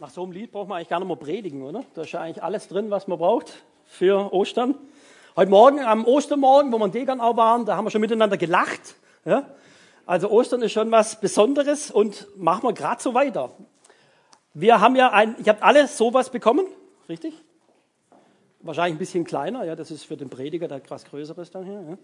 Nach so einem Lied braucht man eigentlich gar nicht mehr predigen, oder? Da ist ja eigentlich alles drin, was man braucht für Ostern. Heute Morgen, am Ostermorgen, wo wir in Degernau waren, da haben wir schon miteinander gelacht. Ja? Also Ostern ist schon was Besonderes und machen wir gerade so weiter. Wir haben ja ein, ihr habt alle sowas bekommen, richtig? Wahrscheinlich ein bisschen kleiner, ja, das ist für den Prediger der was Größeres dann hier. Ja?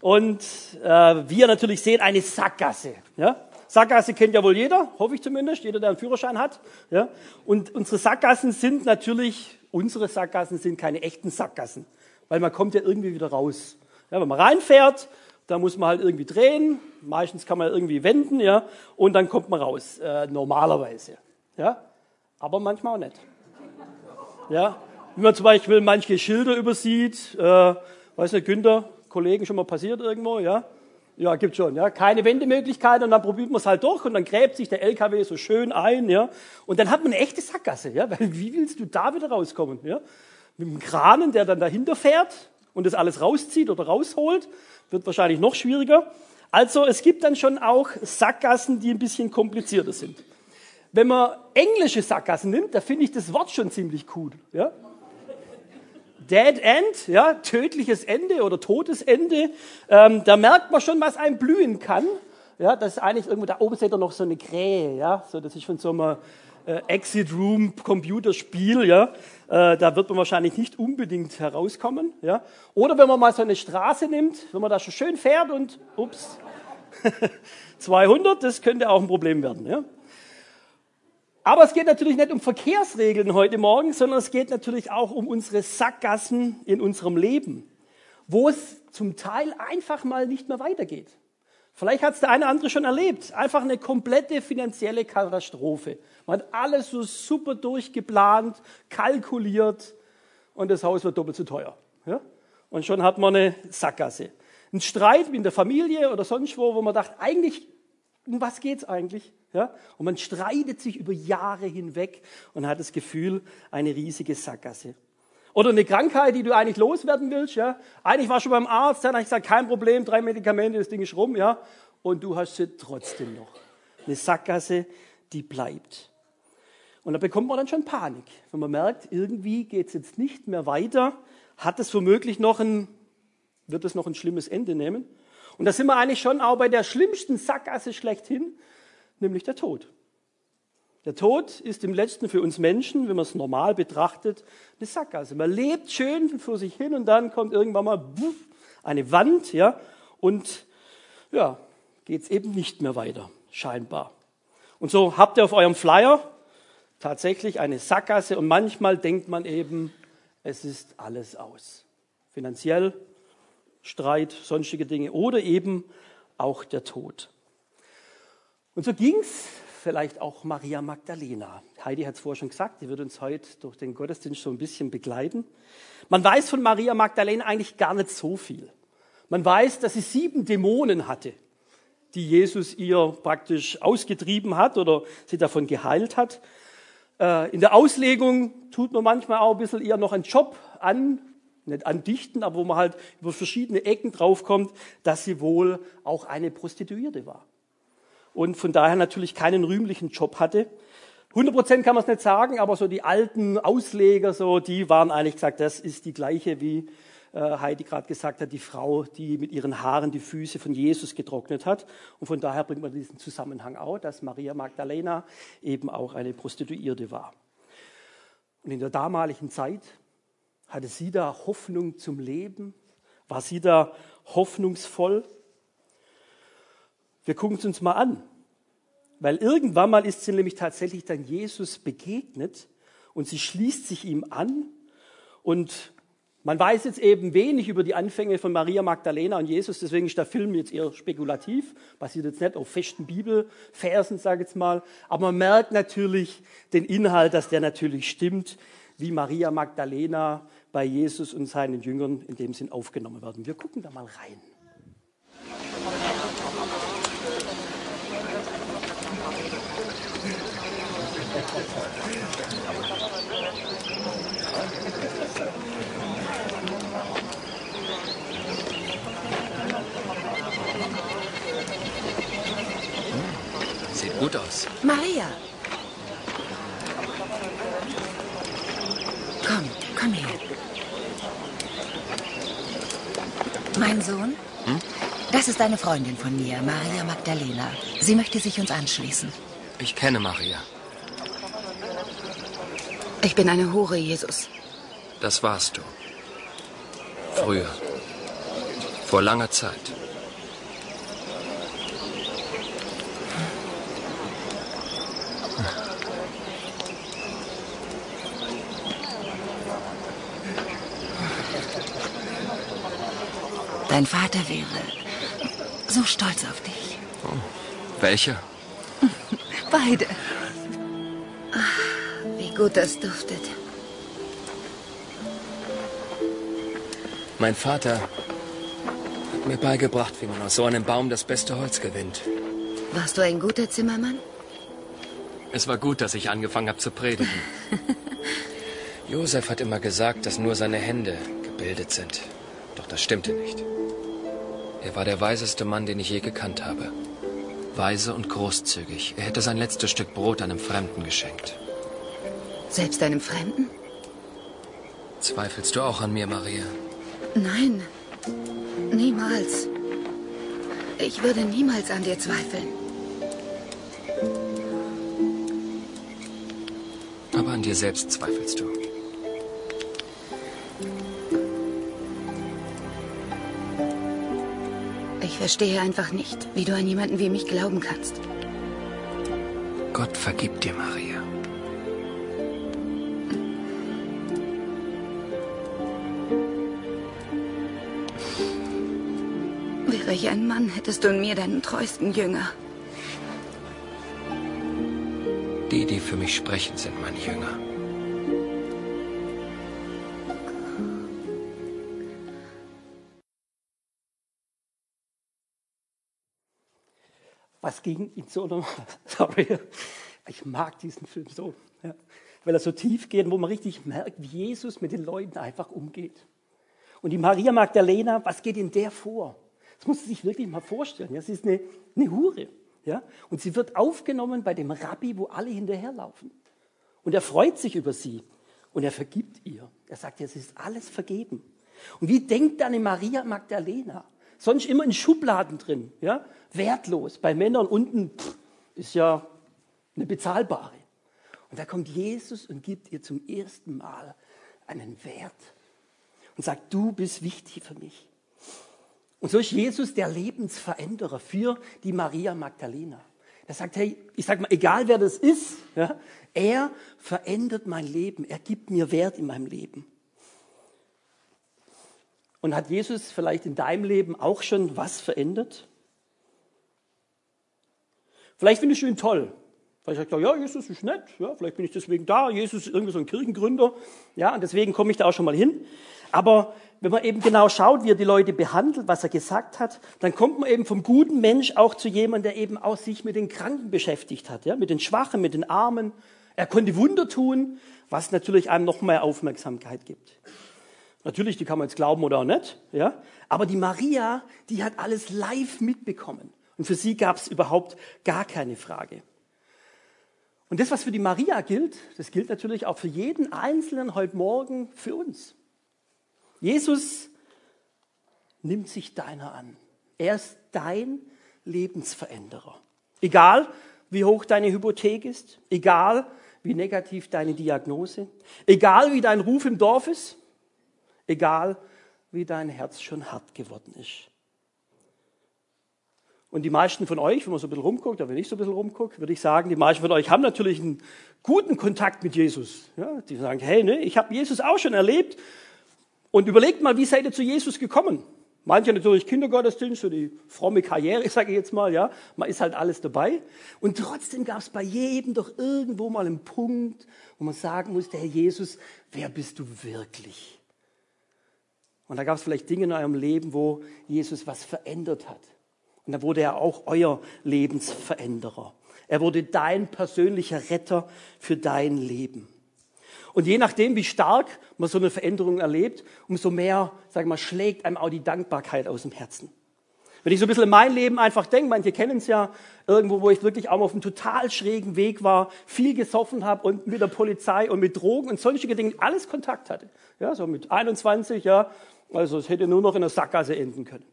Und äh, wie ihr natürlich seht, eine Sackgasse. Ja? Sackgasse kennt ja wohl jeder, hoffe ich zumindest, jeder, der einen Führerschein hat. Ja? Und unsere Sackgassen sind natürlich, unsere Sackgassen sind keine echten Sackgassen, weil man kommt ja irgendwie wieder raus. Ja, wenn man reinfährt, da muss man halt irgendwie drehen, meistens kann man irgendwie wenden, ja, und dann kommt man raus, äh, normalerweise. Ja? Aber manchmal auch nicht. Ja? Wie man zum Beispiel manche Schilder übersieht, äh, weiß nicht, Günther, Kollegen schon mal passiert irgendwo, ja? Ja, gibt schon, ja. Keine Wendemöglichkeit und dann probiert man es halt durch und dann gräbt sich der LKW so schön ein, ja. Und dann hat man eine echte Sackgasse, ja. Weil wie willst du da wieder rauskommen, ja? Mit dem Kranen, der dann dahinter fährt und das alles rauszieht oder rausholt, wird wahrscheinlich noch schwieriger. Also es gibt dann schon auch Sackgassen, die ein bisschen komplizierter sind. Wenn man englische Sackgassen nimmt, da finde ich das Wort schon ziemlich cool, ja. Dead End, ja, tödliches Ende oder totes Ende, ähm, da merkt man schon, was einem blühen kann. Ja, das ist eigentlich irgendwo, da oben seht ihr noch so eine Krähe, ja, so, das ist von so einem äh, Exit Room Computerspiel, ja, äh, da wird man wahrscheinlich nicht unbedingt herauskommen, ja. Oder wenn man mal so eine Straße nimmt, wenn man da schon schön fährt und, ups, 200, das könnte auch ein Problem werden, ja. Aber es geht natürlich nicht um Verkehrsregeln heute Morgen, sondern es geht natürlich auch um unsere Sackgassen in unserem Leben, wo es zum Teil einfach mal nicht mehr weitergeht. Vielleicht hat es der eine oder andere schon erlebt. Einfach eine komplette finanzielle Katastrophe. Man hat alles so super durchgeplant, kalkuliert und das Haus wird doppelt so teuer. Ja? Und schon hat man eine Sackgasse. Ein Streit mit der Familie oder sonst wo, wo man dachte, eigentlich um was geht's eigentlich? Ja? Und man streitet sich über Jahre hinweg und hat das Gefühl, eine riesige Sackgasse. Oder eine Krankheit, die du eigentlich loswerden willst. Ja? Eigentlich warst du beim Arzt, dann hat gesagt, kein Problem, drei Medikamente, das Ding ist rum. Ja? Und du hast sie trotzdem noch. Eine Sackgasse, die bleibt. Und da bekommt man dann schon Panik, wenn man merkt, irgendwie geht's jetzt nicht mehr weiter. Hat es womöglich noch ein, wird es noch ein schlimmes Ende nehmen? Und da sind wir eigentlich schon auch bei der schlimmsten Sackgasse schlechthin, nämlich der Tod. Der Tod ist im letzten für uns Menschen, wenn man es normal betrachtet, eine Sackgasse. Man lebt schön vor sich hin und dann kommt irgendwann mal eine Wand, ja, und ja, geht es eben nicht mehr weiter, scheinbar. Und so habt ihr auf eurem Flyer tatsächlich eine Sackgasse und manchmal denkt man eben, es ist alles aus. Finanziell, Streit, sonstige Dinge oder eben auch der Tod. Und so ging es vielleicht auch Maria Magdalena. Heidi hat es vorher schon gesagt, die wird uns heute durch den Gottesdienst so ein bisschen begleiten. Man weiß von Maria Magdalena eigentlich gar nicht so viel. Man weiß, dass sie sieben Dämonen hatte, die Jesus ihr praktisch ausgetrieben hat oder sie davon geheilt hat. Äh, in der Auslegung tut man manchmal auch ein bisschen ihr noch einen Job an, nicht andichten, aber wo man halt über verschiedene Ecken draufkommt, dass sie wohl auch eine Prostituierte war. Und von daher natürlich keinen rühmlichen Job hatte. 100 Prozent kann man es nicht sagen, aber so die alten Ausleger, so, die waren eigentlich gesagt, das ist die gleiche, wie äh, Heidi gerade gesagt hat, die Frau, die mit ihren Haaren die Füße von Jesus getrocknet hat. Und von daher bringt man diesen Zusammenhang auch, dass Maria Magdalena eben auch eine Prostituierte war. Und in der damaligen Zeit hatte sie da Hoffnung zum Leben? War sie da hoffnungsvoll? Wir gucken es uns mal an. Weil irgendwann mal ist sie nämlich tatsächlich dann Jesus begegnet und sie schließt sich ihm an und man weiß jetzt eben wenig über die Anfänge von Maria Magdalena und Jesus, deswegen ist der Film jetzt eher spekulativ, basiert jetzt nicht auf festen Bibelversen, sage ich jetzt mal, aber man merkt natürlich den Inhalt, dass der natürlich stimmt, wie Maria Magdalena bei Jesus und seinen Jüngern in dem Sinn aufgenommen werden. Wir gucken da mal rein. Sieht gut aus. Maria! Komm, komm her. Mein Sohn? Hm? Das ist eine Freundin von mir, Maria Magdalena. Sie möchte sich uns anschließen. Ich kenne Maria. Ich bin eine Hure, Jesus. Das warst du. Früher. Vor langer Zeit. Dein Vater wäre so stolz auf dich. Oh, welcher? Beide. Gut das duftet. Mein Vater hat mir beigebracht, wie man aus so einem Baum das beste Holz gewinnt. Warst du ein guter Zimmermann? Es war gut, dass ich angefangen habe zu predigen. Josef hat immer gesagt, dass nur seine Hände gebildet sind. Doch das stimmte nicht. Er war der weiseste Mann, den ich je gekannt habe. Weise und großzügig. Er hätte sein letztes Stück Brot einem Fremden geschenkt. Selbst einem Fremden? Zweifelst du auch an mir, Maria? Nein, niemals. Ich würde niemals an dir zweifeln. Aber an dir selbst zweifelst du. Ich verstehe einfach nicht, wie du an jemanden wie mich glauben kannst. Gott vergibt dir, Maria. Wäre ich ein Mann, hättest du in mir deinen treuesten Jünger. Die, die für mich sprechen, sind meine Jünger. was ging in so einem, sorry, ich mag diesen Film so, ja, weil er so tief geht, wo man richtig merkt, wie Jesus mit den Leuten einfach umgeht. Und die Maria Magdalena, was geht in der vor? Das muss man sich wirklich mal vorstellen. Ja, sie ist eine, eine Hure. Ja, und sie wird aufgenommen bei dem Rabbi, wo alle hinterherlaufen. Und er freut sich über sie und er vergibt ihr. Er sagt, es ist alles vergeben. Und wie denkt eine Maria Magdalena? sonst immer in Schubladen drin, ja, wertlos. Bei Männern unten pff, ist ja eine bezahlbare. Und da kommt Jesus und gibt ihr zum ersten Mal einen Wert und sagt, du bist wichtig für mich. Und so ist Jesus der Lebensveränderer für die Maria Magdalena. Er sagt, hey, ich sag mal, egal wer das ist, ja, er verändert mein Leben, er gibt mir Wert in meinem Leben. Und hat Jesus vielleicht in deinem Leben auch schon was verändert? Vielleicht findest du ihn toll. Vielleicht sagst du, ja, Jesus ist nett, ja, vielleicht bin ich deswegen da, Jesus ist irgendwie so ein Kirchengründer, ja, und deswegen komme ich da auch schon mal hin. Aber wenn man eben genau schaut, wie er die Leute behandelt, was er gesagt hat, dann kommt man eben vom guten Mensch auch zu jemandem, der eben auch sich mit den Kranken beschäftigt hat, ja, mit den Schwachen, mit den Armen. Er konnte Wunder tun, was natürlich einem noch mehr Aufmerksamkeit gibt. Natürlich, die kann man jetzt glauben oder auch nicht, ja. Aber die Maria, die hat alles live mitbekommen. Und für sie gab es überhaupt gar keine Frage. Und das, was für die Maria gilt, das gilt natürlich auch für jeden Einzelnen heute Morgen für uns. Jesus nimmt sich deiner an. Er ist dein Lebensveränderer. Egal, wie hoch deine Hypothek ist, egal, wie negativ deine Diagnose, egal, wie dein Ruf im Dorf ist, egal wie dein Herz schon hart geworden ist. Und die meisten von euch, wenn man so ein bisschen rumguckt, oder wenn ich so ein bisschen rumgucke, würde ich sagen, die meisten von euch haben natürlich einen guten Kontakt mit Jesus. Ja, die sagen, hey, ne, ich habe Jesus auch schon erlebt. Und überlegt mal, wie seid ihr zu Jesus gekommen? Manche natürlich Kindergottesdienst, so die fromme Karriere, sage ich jetzt mal, ja. Man ist halt alles dabei. Und trotzdem gab es bei jedem doch irgendwo mal einen Punkt, wo man sagen musste, Herr Jesus, wer bist du wirklich? Und da gab es vielleicht Dinge in eurem Leben, wo Jesus was verändert hat. Und da wurde er auch euer Lebensveränderer. Er wurde dein persönlicher Retter für dein Leben. Und je nachdem, wie stark man so eine Veränderung erlebt, umso mehr, sag mal, schlägt einem auch die Dankbarkeit aus dem Herzen. Wenn ich so ein bisschen in mein Leben einfach denke, manche kennen es ja, irgendwo, wo ich wirklich auch auf einem total schrägen Weg war, viel gesoffen habe und mit der Polizei und mit Drogen und sonstige Dinge alles Kontakt hatte. Ja, so mit 21, ja, also es hätte nur noch in der Sackgasse enden können.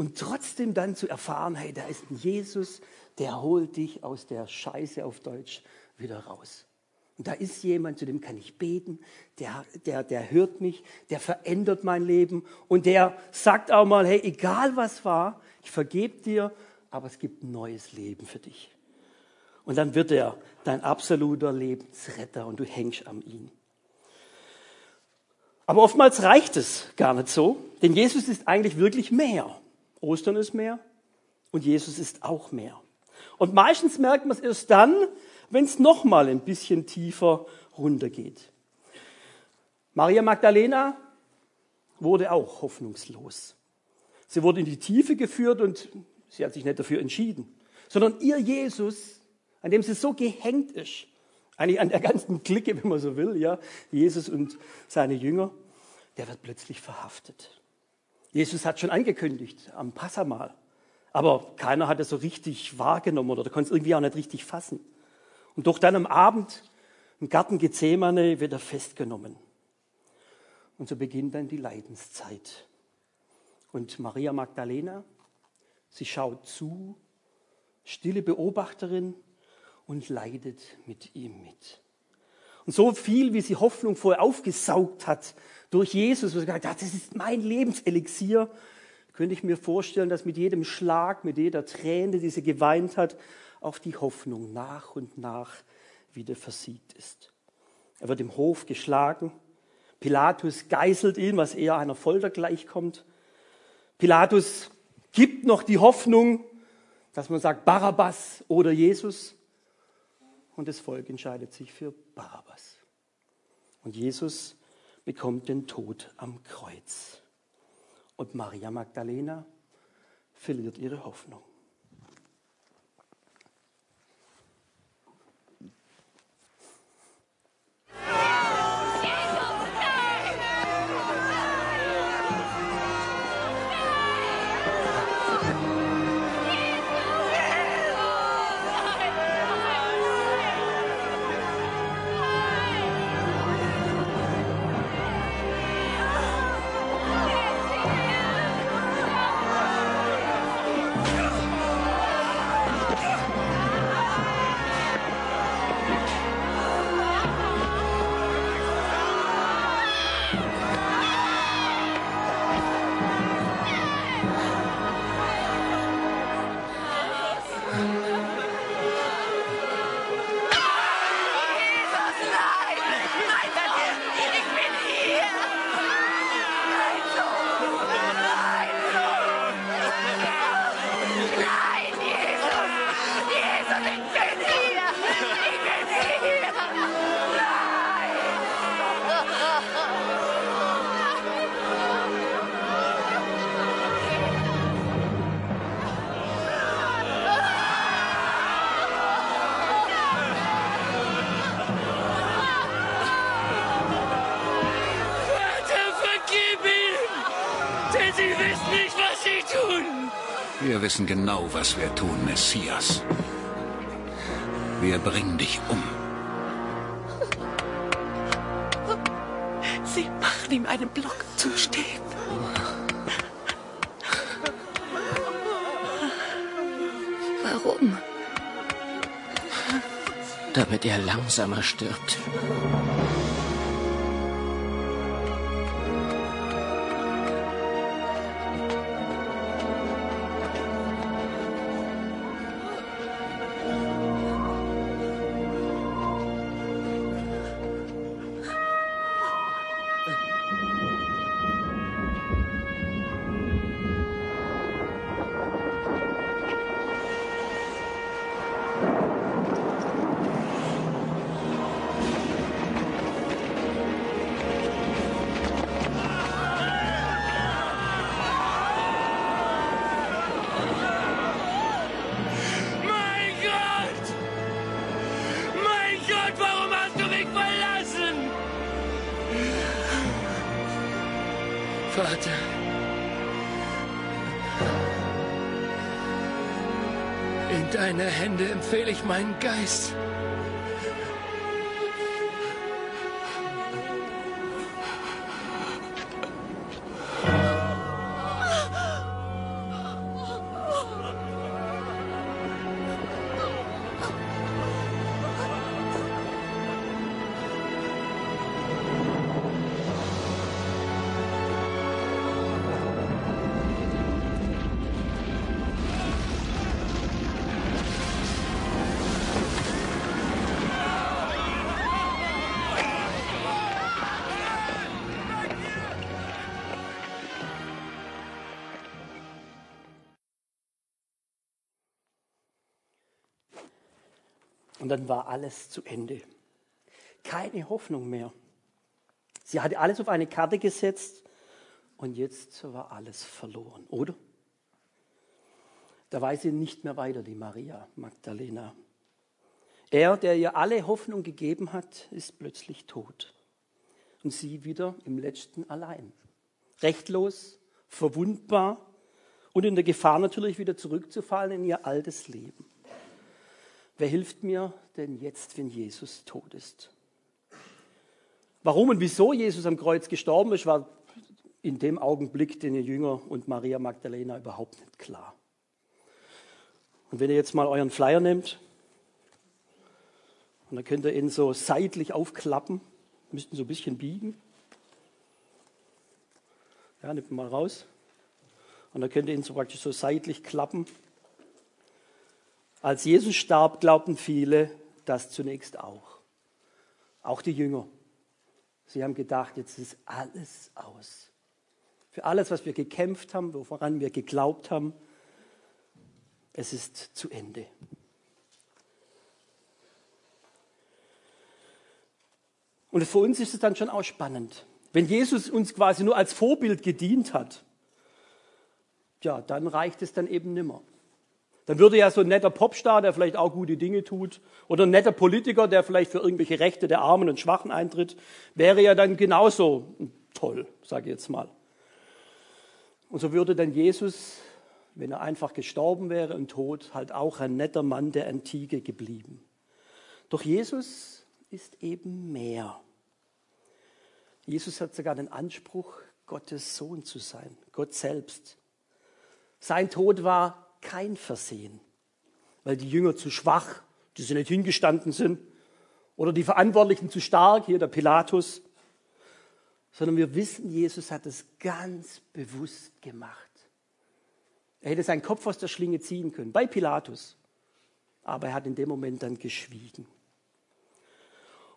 Und trotzdem dann zu erfahren, hey, da ist ein Jesus, der holt dich aus der Scheiße auf Deutsch wieder raus. Und da ist jemand, zu dem kann ich beten, der, der, der hört mich, der verändert mein Leben und der sagt auch mal, hey, egal was war, ich vergebe dir, aber es gibt ein neues Leben für dich. Und dann wird er dein absoluter Lebensretter und du hängst an ihn. Aber oftmals reicht es gar nicht so, denn Jesus ist eigentlich wirklich mehr. Ostern ist mehr und Jesus ist auch mehr. Und meistens merkt man es erst dann, wenn es nochmal ein bisschen tiefer runtergeht. Maria Magdalena wurde auch hoffnungslos. Sie wurde in die Tiefe geführt und sie hat sich nicht dafür entschieden, sondern ihr Jesus, an dem sie so gehängt ist, eigentlich an der ganzen Clique, wenn man so will, ja, Jesus und seine Jünger, der wird plötzlich verhaftet. Jesus hat schon angekündigt am Passamal, aber keiner hat es so richtig wahrgenommen oder konnte es irgendwie auch nicht richtig fassen. Und doch dann am Abend im Garten Gethsemane wird er festgenommen. Und so beginnt dann die Leidenszeit. Und Maria Magdalena, sie schaut zu, stille Beobachterin und leidet mit ihm mit. Und so viel, wie sie Hoffnung vorher aufgesaugt hat durch Jesus, wo sie gesagt hat, das ist mein Lebenselixier, könnte ich mir vorstellen, dass mit jedem Schlag, mit jeder Träne, die sie geweint hat, auch die Hoffnung nach und nach wieder versiegt ist. Er wird im Hof geschlagen. Pilatus geißelt ihn, was eher einer Folter gleichkommt. Pilatus gibt noch die Hoffnung, dass man sagt Barabbas oder Jesus. Und das Volk entscheidet sich für Barabbas. Und Jesus bekommt den Tod am Kreuz. Und Maria Magdalena verliert ihre Hoffnung. Wissen genau, was wir tun, Messias. Wir bringen dich um. Sie machen ihm einen Block zum Stehen. Warum? Damit er langsamer stirbt. Deine Hände empfehle ich meinen Geist. Und dann war alles zu Ende. Keine Hoffnung mehr. Sie hatte alles auf eine Karte gesetzt und jetzt war alles verloren, oder? Da weiß sie nicht mehr weiter, die Maria Magdalena. Er, der ihr alle Hoffnung gegeben hat, ist plötzlich tot. Und sie wieder im letzten allein. Rechtlos, verwundbar und in der Gefahr natürlich wieder zurückzufallen in ihr altes Leben. Wer hilft mir denn jetzt, wenn Jesus tot ist? Warum und wieso Jesus am Kreuz gestorben ist, war in dem Augenblick den Jünger und Maria Magdalena überhaupt nicht klar. Und wenn ihr jetzt mal euren Flyer nehmt, und dann könnt ihr ihn so seitlich aufklappen, müssten so ein bisschen biegen. Ja, nehmt ihn mal raus. Und dann könnt ihr ihn so praktisch so seitlich klappen. Als Jesus starb, glaubten viele das zunächst auch. Auch die Jünger. Sie haben gedacht, jetzt ist alles aus. Für alles, was wir gekämpft haben, woran wir geglaubt haben, es ist zu Ende. Und für uns ist es dann schon auch spannend. Wenn Jesus uns quasi nur als Vorbild gedient hat, ja, dann reicht es dann eben nimmer. Dann würde ja so ein netter Popstar, der vielleicht auch gute Dinge tut, oder ein netter Politiker, der vielleicht für irgendwelche Rechte der Armen und Schwachen eintritt, wäre ja dann genauso toll, sage ich jetzt mal. Und so würde dann Jesus, wenn er einfach gestorben wäre und tot, halt auch ein netter Mann der Antike geblieben. Doch Jesus ist eben mehr. Jesus hat sogar den Anspruch, Gottes Sohn zu sein, Gott selbst. Sein Tod war kein Versehen, weil die Jünger zu schwach, die sie nicht hingestanden sind, oder die Verantwortlichen zu stark, hier der Pilatus, sondern wir wissen, Jesus hat es ganz bewusst gemacht. Er hätte seinen Kopf aus der Schlinge ziehen können, bei Pilatus, aber er hat in dem Moment dann geschwiegen.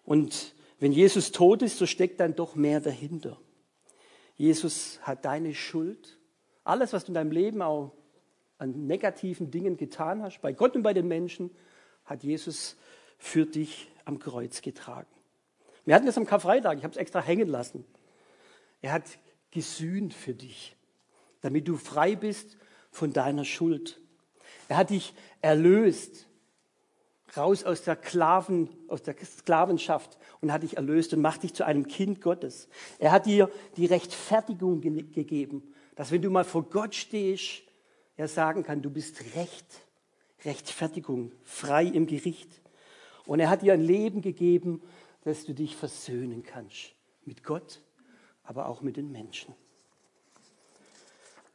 Und wenn Jesus tot ist, so steckt dann doch mehr dahinter. Jesus hat deine Schuld, alles, was du in deinem Leben auch an negativen Dingen getan hast, bei Gott und bei den Menschen, hat Jesus für dich am Kreuz getragen. Wir hatten das am Karfreitag, ich habe es extra hängen lassen. Er hat gesühnt für dich, damit du frei bist von deiner Schuld. Er hat dich erlöst, raus aus der, Sklaven, aus der Sklavenschaft und hat dich erlöst und macht dich zu einem Kind Gottes. Er hat dir die Rechtfertigung ge gegeben, dass wenn du mal vor Gott stehst, er sagen kann, du bist recht, Rechtfertigung, frei im Gericht. Und er hat dir ein Leben gegeben, dass du dich versöhnen kannst mit Gott, aber auch mit den Menschen.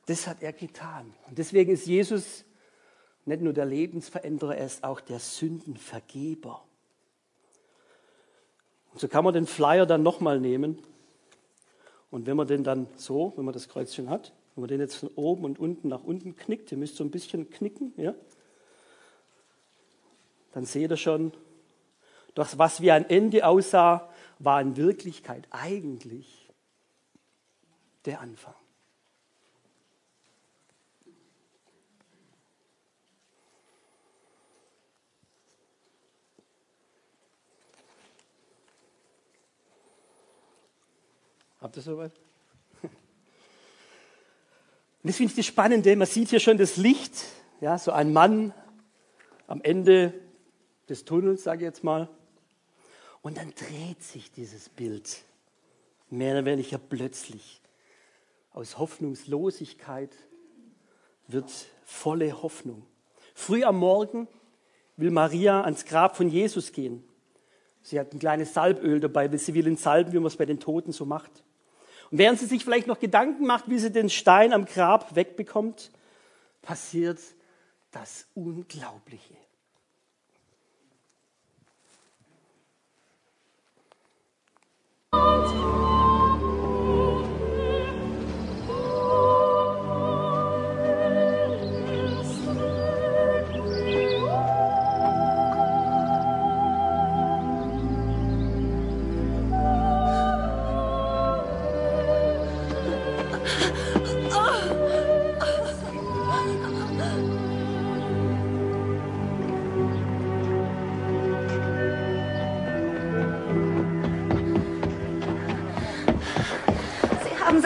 Das hat er getan. Und deswegen ist Jesus nicht nur der Lebensveränderer, er ist auch der Sündenvergeber. Und so kann man den Flyer dann nochmal nehmen. Und wenn man den dann so, wenn man das Kreuzchen hat, wenn man den jetzt von oben und unten nach unten knickt, ihr müsst so ein bisschen knicken, ja, dann seht ihr schon, das, was wie ein Ende aussah, war in Wirklichkeit eigentlich der Anfang. Habt ihr soweit? Das finde ich das Spannende. Man sieht hier schon das Licht, ja, so ein Mann am Ende des Tunnels, sage ich jetzt mal. Und dann dreht sich dieses Bild mehr oder weniger plötzlich. Aus Hoffnungslosigkeit wird volle Hoffnung. Früh am Morgen will Maria ans Grab von Jesus gehen. Sie hat ein kleines Salböl dabei, weil sie will ihn salben, wie man es bei den Toten so macht. Und während sie sich vielleicht noch Gedanken macht, wie sie den Stein am Grab wegbekommt, passiert das Unglaubliche.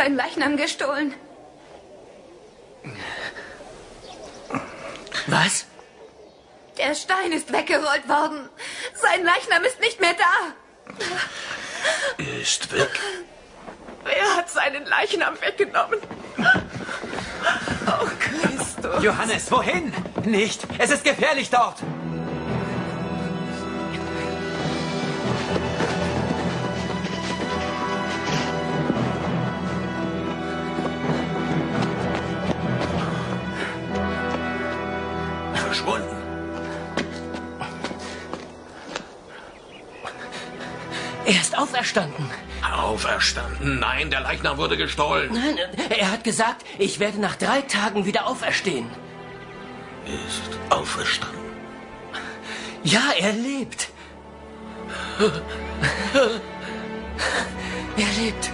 Seinen Leichnam gestohlen. Was? Der Stein ist weggerollt worden. Sein Leichnam ist nicht mehr da. Ist weg. Wer hat seinen Leichnam weggenommen? Oh, Christus. Johannes, wohin? Nicht. Es ist gefährlich dort. Auferstanden. Auferstanden. Nein, der Leichnam wurde gestohlen. Nein, er hat gesagt, ich werde nach drei Tagen wieder auferstehen. Ist auferstanden. Ja, er lebt. Er lebt.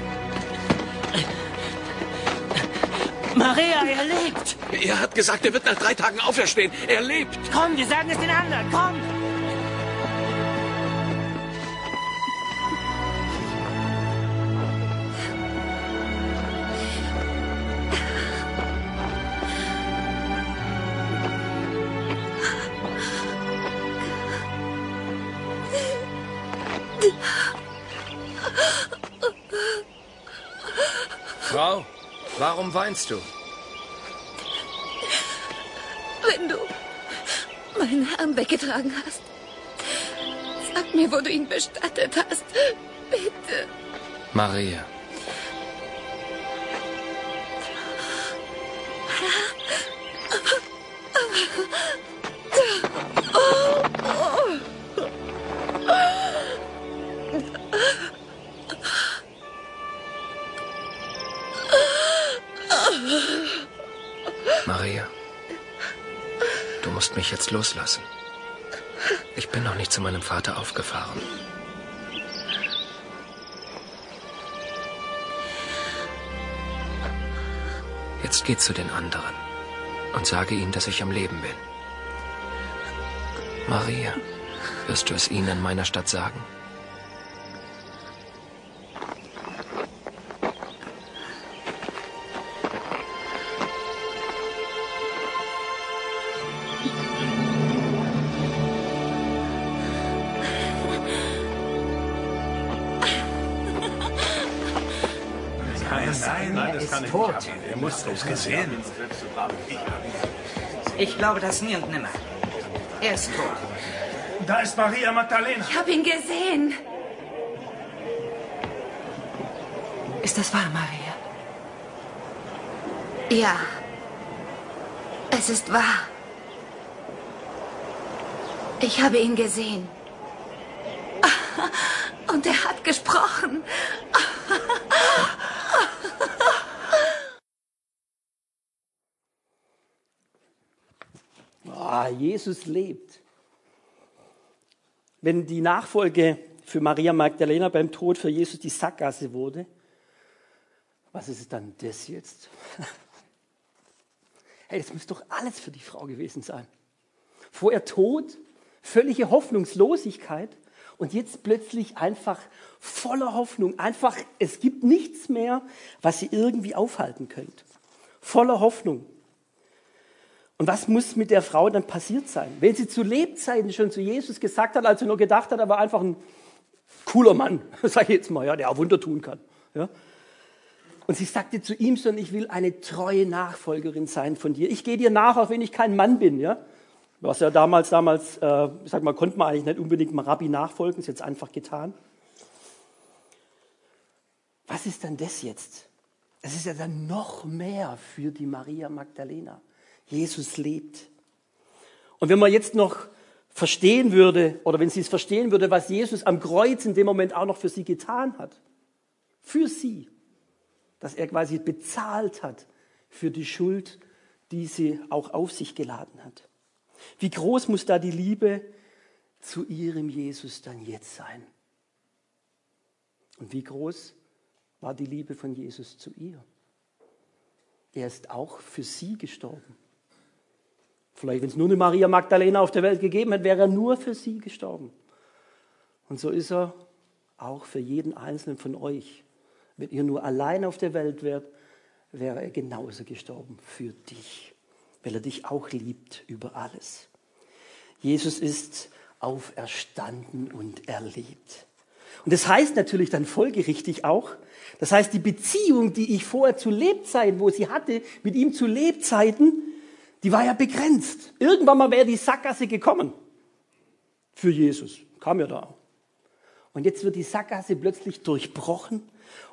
Maria, er lebt. Er hat gesagt, er wird nach drei Tagen auferstehen. Er lebt. Komm, wir sagen es den anderen. Komm. Warum weinst du? Wenn du meinen Herrn weggetragen hast, sag mir, wo du ihn bestattet hast. Bitte. Maria. Maria, du musst mich jetzt loslassen. Ich bin noch nicht zu meinem Vater aufgefahren. Jetzt geh zu den anderen und sage ihnen, dass ich am Leben bin. Maria, wirst du es ihnen in meiner Stadt sagen? Es gesehen. Ich glaube das nie und nimmer. Er ist tot. Da ist Maria Magdalena. Ich habe ihn gesehen. Ist das wahr, Maria? Ja. Es ist wahr. Ich habe ihn gesehen. Und er hat gesprochen. Ah, Jesus lebt. Wenn die Nachfolge für Maria Magdalena beim Tod für Jesus die Sackgasse wurde, was ist dann das jetzt? Hey, das muss doch alles für die Frau gewesen sein. Vorher Tod, völlige Hoffnungslosigkeit und jetzt plötzlich einfach voller Hoffnung. Einfach, es gibt nichts mehr, was sie irgendwie aufhalten könnte. Voller Hoffnung. Und was muss mit der Frau dann passiert sein? Wenn sie zu Lebzeiten schon zu Jesus gesagt hat, als sie nur gedacht hat, er war einfach ein cooler Mann, sage ich jetzt mal, ja, der auch Wunder tun kann. Ja. Und sie sagte zu ihm schon, ich will eine treue Nachfolgerin sein von dir. Ich gehe dir nach, auch wenn ich kein Mann bin. Ja. Was ja damals, damals, äh, ich sag mal, konnte man eigentlich nicht unbedingt mal Rabbi nachfolgen, ist jetzt einfach getan. Was ist denn das jetzt? Es ist ja dann noch mehr für die Maria Magdalena. Jesus lebt. Und wenn man jetzt noch verstehen würde, oder wenn sie es verstehen würde, was Jesus am Kreuz in dem Moment auch noch für sie getan hat, für sie, dass er quasi bezahlt hat für die Schuld, die sie auch auf sich geladen hat. Wie groß muss da die Liebe zu ihrem Jesus dann jetzt sein? Und wie groß war die Liebe von Jesus zu ihr? Er ist auch für sie gestorben. Vielleicht, wenn es nur eine Maria Magdalena auf der Welt gegeben hätte, wäre er nur für sie gestorben. Und so ist er auch für jeden Einzelnen von euch. Wenn ihr nur allein auf der Welt wärt, wäre er genauso gestorben für dich, weil er dich auch liebt über alles. Jesus ist auferstanden und erlebt. Und das heißt natürlich dann folgerichtig auch, das heißt, die Beziehung, die ich vorher zu Lebzeiten, wo sie hatte, mit ihm zu Lebzeiten, die war ja begrenzt. Irgendwann mal wäre die Sackgasse gekommen für Jesus. Kam ja da. Und jetzt wird die Sackgasse plötzlich durchbrochen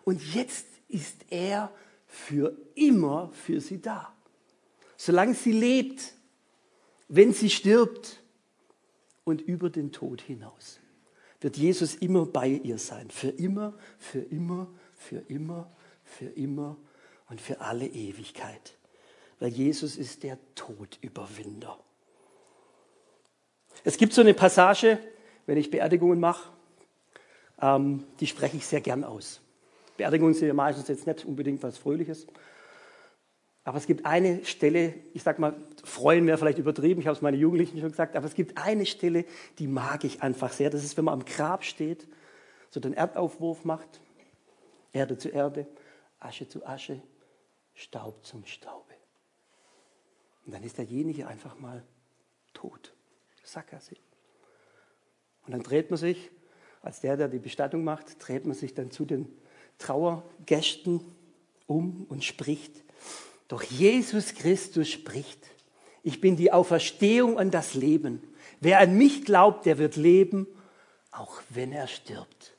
und jetzt ist er für immer für sie da. Solange sie lebt, wenn sie stirbt und über den Tod hinaus, wird Jesus immer bei ihr sein. Für immer, für immer, für immer, für immer und für alle Ewigkeit weil Jesus ist der Todüberwinder. Es gibt so eine Passage, wenn ich Beerdigungen mache, ähm, die spreche ich sehr gern aus. Beerdigungen sind ja meistens jetzt nicht unbedingt was Fröhliches. Aber es gibt eine Stelle, ich sag mal, freuen wäre vielleicht übertrieben, ich habe es meinen Jugendlichen schon gesagt, aber es gibt eine Stelle, die mag ich einfach sehr. Das ist, wenn man am Grab steht, so den Erdaufwurf macht, Erde zu Erde, Asche zu Asche, Staub zum Staube. Und dann ist derjenige einfach mal tot. Sackgasse. Und dann dreht man sich, als der, der die Bestattung macht, dreht man sich dann zu den Trauergästen um und spricht. Doch Jesus Christus spricht. Ich bin die Auferstehung und das Leben. Wer an mich glaubt, der wird leben, auch wenn er stirbt.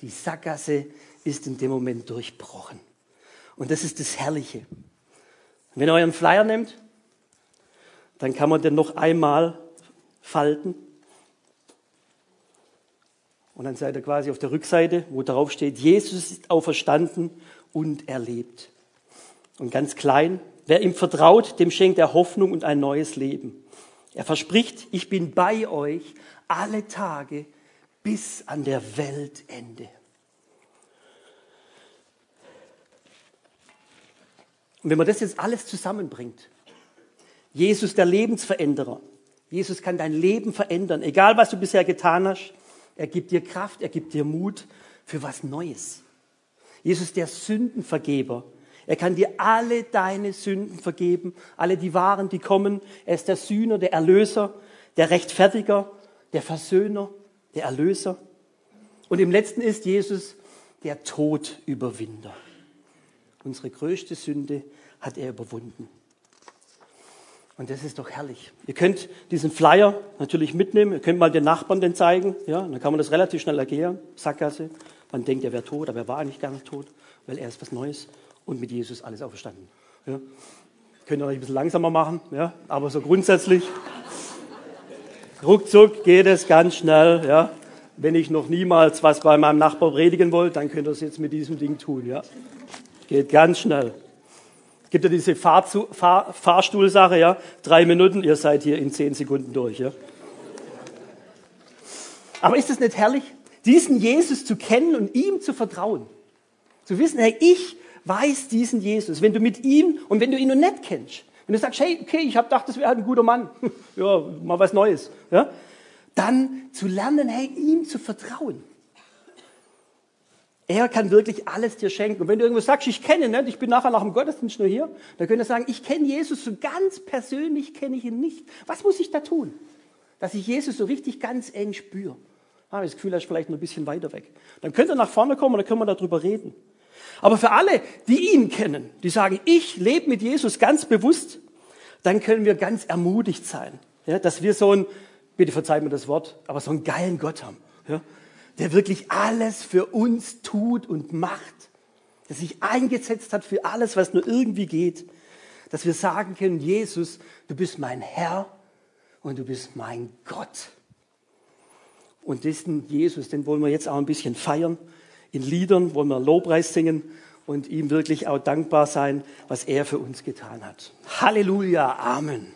Die Sackgasse ist in dem Moment durchbrochen. Und das ist das Herrliche. Wenn ihr euren Flyer nehmt, dann kann man den noch einmal falten. Und dann seid ihr quasi auf der Rückseite, wo darauf steht, Jesus ist auferstanden und erlebt. Und ganz klein, wer ihm vertraut, dem schenkt er Hoffnung und ein neues Leben. Er verspricht, ich bin bei euch alle Tage bis an der Weltende. Und wenn man das jetzt alles zusammenbringt, Jesus der Lebensveränderer. Jesus kann dein Leben verändern, egal was du bisher getan hast. Er gibt dir Kraft, er gibt dir Mut für was Neues. Jesus der Sündenvergeber. Er kann dir alle deine Sünden vergeben, alle die wahren, die kommen. Er ist der Sühner, der Erlöser, der Rechtfertiger, der Versöhner, der Erlöser. Und im letzten ist Jesus der Todüberwinder. Unsere größte Sünde hat er überwunden. Und das ist doch herrlich. Ihr könnt diesen Flyer natürlich mitnehmen, ihr könnt mal den Nachbarn den zeigen, ja, dann kann man das relativ schnell erklären, Sackgasse. Man denkt, er wäre tot, aber er war eigentlich gar nicht tot, weil er ist was Neues und mit Jesus alles auferstanden. Ja. Könnt ihr euch ein bisschen langsamer machen, ja, aber so grundsätzlich, ruckzuck geht es ganz schnell, ja. Wenn ich noch niemals was bei meinem Nachbar predigen wollte, dann könnt ihr es jetzt mit diesem Ding tun, ja. Geht ganz schnell. Es gibt ja diese Fahrzu Fahr Fahrstuhlsache, ja. Drei Minuten, ihr seid hier in zehn Sekunden durch, ja. Aber ist es nicht herrlich, diesen Jesus zu kennen und ihm zu vertrauen? Zu wissen, hey, ich weiß diesen Jesus. Wenn du mit ihm und wenn du ihn noch nicht kennst, wenn du sagst, hey, okay, ich habe gedacht, das wäre halt ein guter Mann, ja, mal was Neues, ja, dann zu lernen, hey, ihm zu vertrauen. Er kann wirklich alles dir schenken. Und wenn du irgendwo sagst, ich kenne ihn nicht, ich bin nachher nach dem Gottesdienst nur hier, dann könnt ihr sagen, ich kenne Jesus so ganz persönlich, kenne ich ihn nicht. Was muss ich da tun? Dass ich Jesus so richtig ganz eng spüre. Ah, das Gefühl, er ist vielleicht noch ein bisschen weiter weg. Dann könnt ihr nach vorne kommen und dann können wir darüber reden. Aber für alle, die ihn kennen, die sagen, ich lebe mit Jesus ganz bewusst, dann können wir ganz ermutigt sein. Ja, dass wir so einen, bitte verzeiht mir das Wort, aber so einen geilen Gott haben, ja, der wirklich alles für uns tut und macht, der sich eingesetzt hat für alles, was nur irgendwie geht, dass wir sagen können, Jesus, du bist mein Herr und du bist mein Gott. Und diesen Jesus, den wollen wir jetzt auch ein bisschen feiern. In Liedern wollen wir Lobpreis singen und ihm wirklich auch dankbar sein, was er für uns getan hat. Halleluja, Amen.